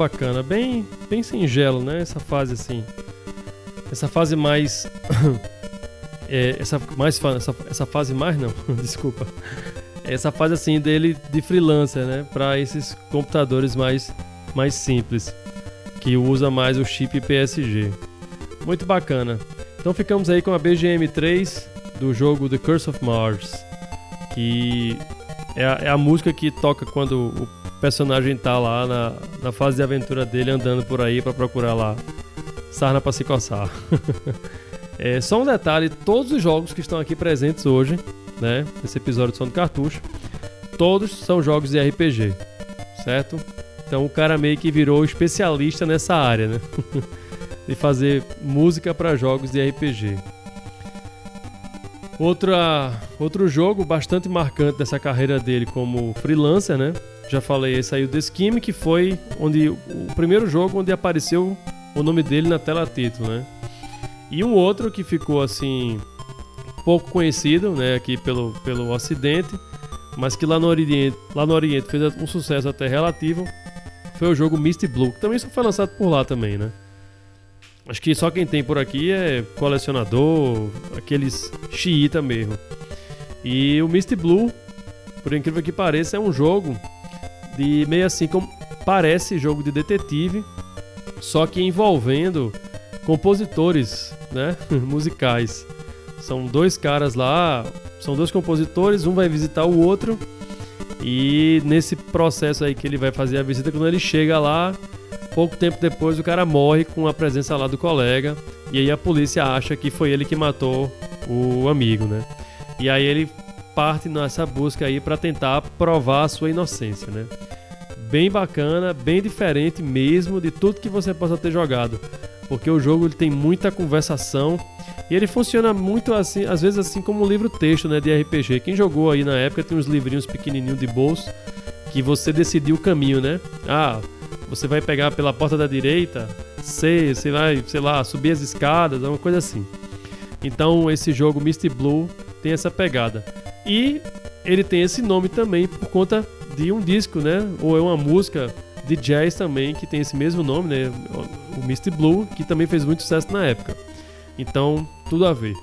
A: Bacana, bem, bem singelo, né? Essa fase assim, essa fase mais, é, essa mais essa, essa fase mais não, desculpa, essa fase assim dele de freelancer, né? Para esses computadores mais mais simples, que usa mais o chip PSG. Muito bacana. Então ficamos aí com a BGM3 do jogo The Curse of Mars, que é a, é a música que toca quando o personagem tá lá na, na fase de aventura dele andando por aí para procurar lá sarna para se coçar. é, só um detalhe, todos os jogos que estão aqui presentes hoje, né, nesse episódio de Som do Cartucho, todos são jogos de RPG, certo? Então o cara meio que virou especialista nessa área, né? de fazer música para jogos de RPG. Outra, outro jogo bastante marcante dessa carreira dele como freelancer, né? Já falei, aí o The Scheme, que foi onde o primeiro jogo onde apareceu o nome dele na tela título, né? E um outro que ficou assim pouco conhecido, né, aqui pelo pelo ocidente, mas que lá no Oriente, lá no Oriente fez um sucesso até relativo, foi o jogo Misty Blue, que também só foi lançado por lá também, né? Acho que só quem tem por aqui é colecionador, aqueles xiita mesmo. E o Misty Blue, por incrível que pareça, é um jogo de meio assim como parece jogo de detetive, só que envolvendo compositores, né, musicais. São dois caras lá, são dois compositores, um vai visitar o outro e nesse processo aí que ele vai fazer a visita, quando ele chega lá, pouco tempo depois o cara morre com a presença lá do colega e aí a polícia acha que foi ele que matou o amigo, né? E aí ele parte nessa busca aí para tentar provar a sua inocência, né? Bem bacana, bem diferente mesmo de tudo que você possa ter jogado, porque o jogo ele tem muita conversação e ele funciona muito assim, às vezes assim como um livro-texto, né, de RPG. Quem jogou aí na época tem uns livrinhos pequenininhos de bolso que você decidiu o caminho, né? Ah, você vai pegar pela porta da direita, C, você vai, sei lá, subir as escadas, uma coisa assim. Então esse jogo Misty Blue tem essa pegada. E ele tem esse nome também por conta de um disco, né? Ou é uma música de jazz também que tem esse mesmo nome, né? O Misty Blue, que também fez muito sucesso na época. Então, tudo a ver.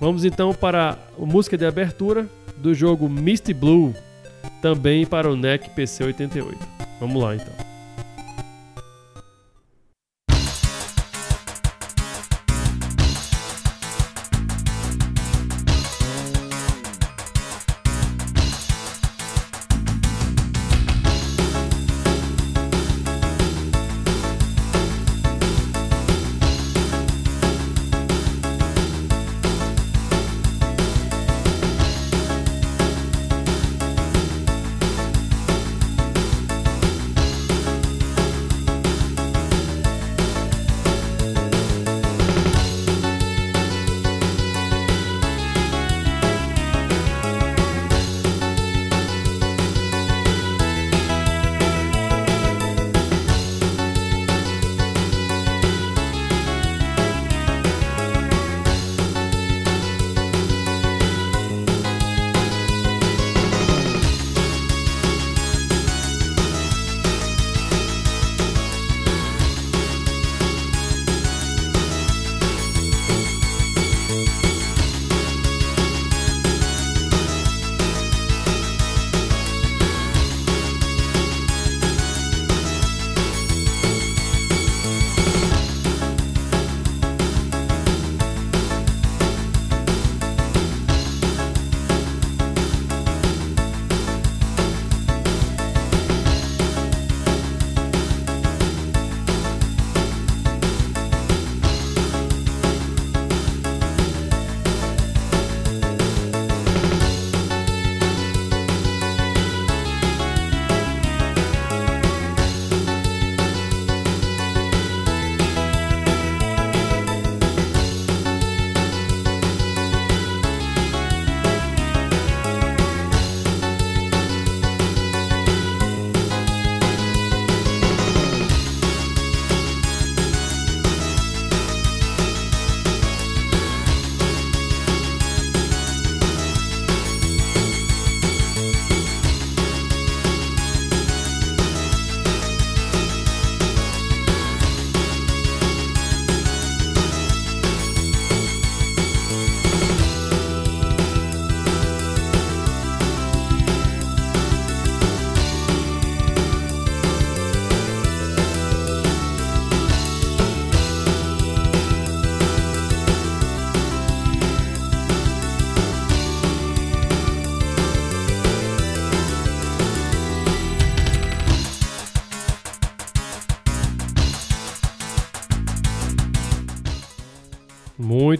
A: Vamos então para a música de abertura do jogo Misty Blue, também para o NEC PC 88. Vamos lá então.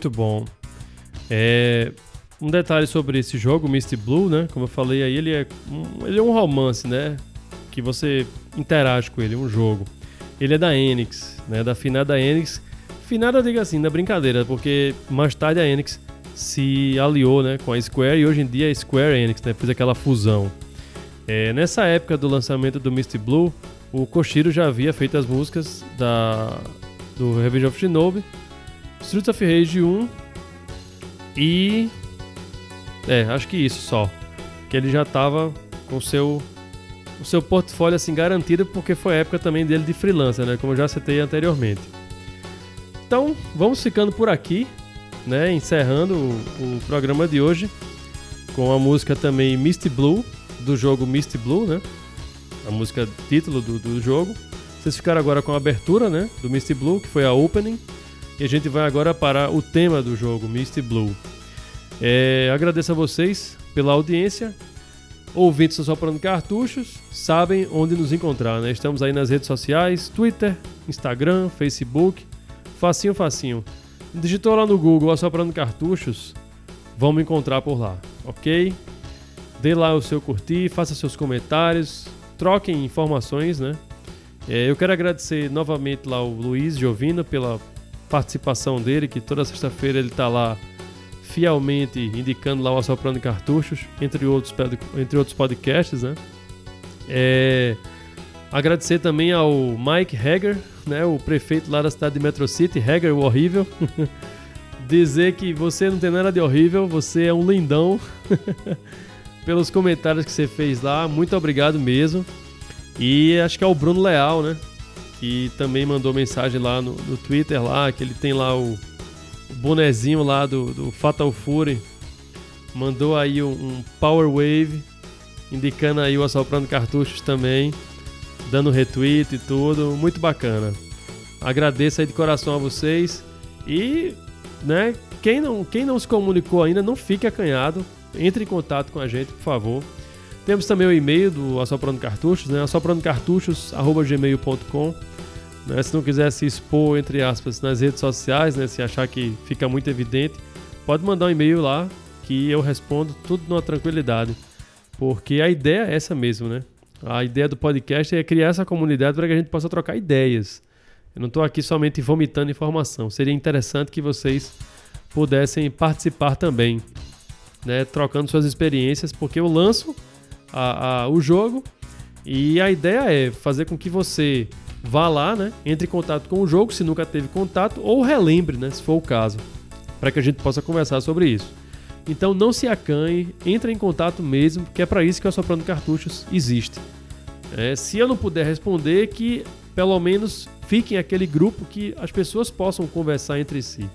A: Muito bom. É, um detalhe sobre esse jogo, Misty Blue, né? Como eu falei aí, ele é um, ele é um romance, né? Que você interage com ele, um jogo. Ele é da Enix, né? Da finada Enix. Finada, diga assim, na brincadeira, porque mais tarde a Enix se aliou né, com a Square e hoje em dia a Square Enix né, fez aquela fusão. É, nessa época do lançamento do Misty Blue, o Koshiro já havia feito as músicas da, do Revenge of Shinobi Streets of Rage 1 e. É, acho que isso só. que ele já estava com seu o seu portfólio assim garantido porque foi época também dele de freelancer, né, como eu já citei anteriormente. Então, vamos ficando por aqui, né, encerrando o, o programa de hoje com a música também Misty Blue do jogo Misty Blue, né? A música título do, do jogo. Vocês ficaram agora com a abertura, né, do Misty Blue, que foi a opening. E a gente vai agora para o tema do jogo, Misty Blue. É, agradeço a vocês pela audiência. Ouvintes do Soprando Cartuchos sabem onde nos encontrar, né? Estamos aí nas redes sociais, Twitter, Instagram, Facebook. Facinho, facinho. Digitou lá no Google Assoprando Cartuchos, vamos encontrar por lá, ok? Dê lá o seu curtir, faça seus comentários, troquem informações, né? É, eu quero agradecer novamente lá o Luiz Giovino pela participação dele, que toda sexta-feira ele está lá fielmente indicando lá o Assoprando Cartuchos, entre outros, entre outros podcasts, né? É, agradecer também ao Mike Hager, né, o prefeito lá da cidade de Metro City, Hager, o horrível. Dizer que você não tem nada de horrível, você é um lindão. Pelos comentários que você fez lá, muito obrigado mesmo. E acho que é o Bruno Leal, né? Que também mandou mensagem lá no, no Twitter lá, que ele tem lá o, o bonezinho lá do, do, Fatal Fury. Mandou aí um, um Power Wave, indicando aí o Assoprando Cartuchos também, dando retweet e tudo, muito bacana. Agradeço aí de coração a vocês e, né, quem não, quem não se comunicou ainda, não fique acanhado, entre em contato com a gente, por favor. Temos também o e-mail do Assoprando Cartuchos, né? assoprandocartuchos.gmail.com né? Se não quiser se expor, entre aspas, nas redes sociais, né? Se achar que fica muito evidente, pode mandar um e-mail lá que eu respondo tudo numa tranquilidade. Porque a ideia é essa mesmo, né? A ideia do podcast é criar essa comunidade para que a gente possa trocar ideias. Eu não estou aqui somente vomitando informação. Seria interessante que vocês pudessem participar também, né? Trocando suas experiências, porque eu lanço a, a, o jogo. E a ideia é fazer com que você vá lá, né? Entre em contato com o jogo, se nunca teve contato, ou relembre, né? Se for o caso, para que a gente possa conversar sobre isso. Então não se acanhe, entre em contato mesmo, que é para isso que o Soprando Cartuchos existe. É, se eu não puder responder, que pelo menos fique em aquele grupo que as pessoas possam conversar entre si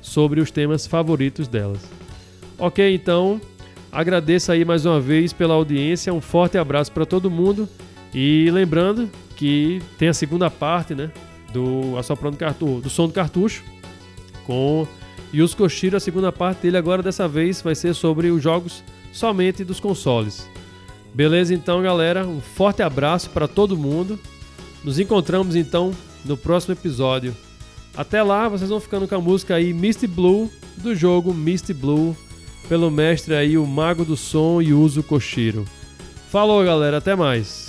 A: sobre os temas favoritos delas. Ok, então Agradeço aí mais uma vez pela audiência, um forte abraço para todo mundo e lembrando que tem a segunda parte, né, do Assoprando Cartucho, do Som do Cartucho com Yusuke Koshiro, a segunda parte dele agora dessa vez vai ser sobre os jogos somente dos consoles. Beleza então, galera, um forte abraço para todo mundo. Nos encontramos então no próximo episódio. Até lá, vocês vão ficando com a música aí Misty Blue do jogo Misty Blue pelo mestre aí, o Mago do Som e Uso Koshiro. Falou, galera, até mais.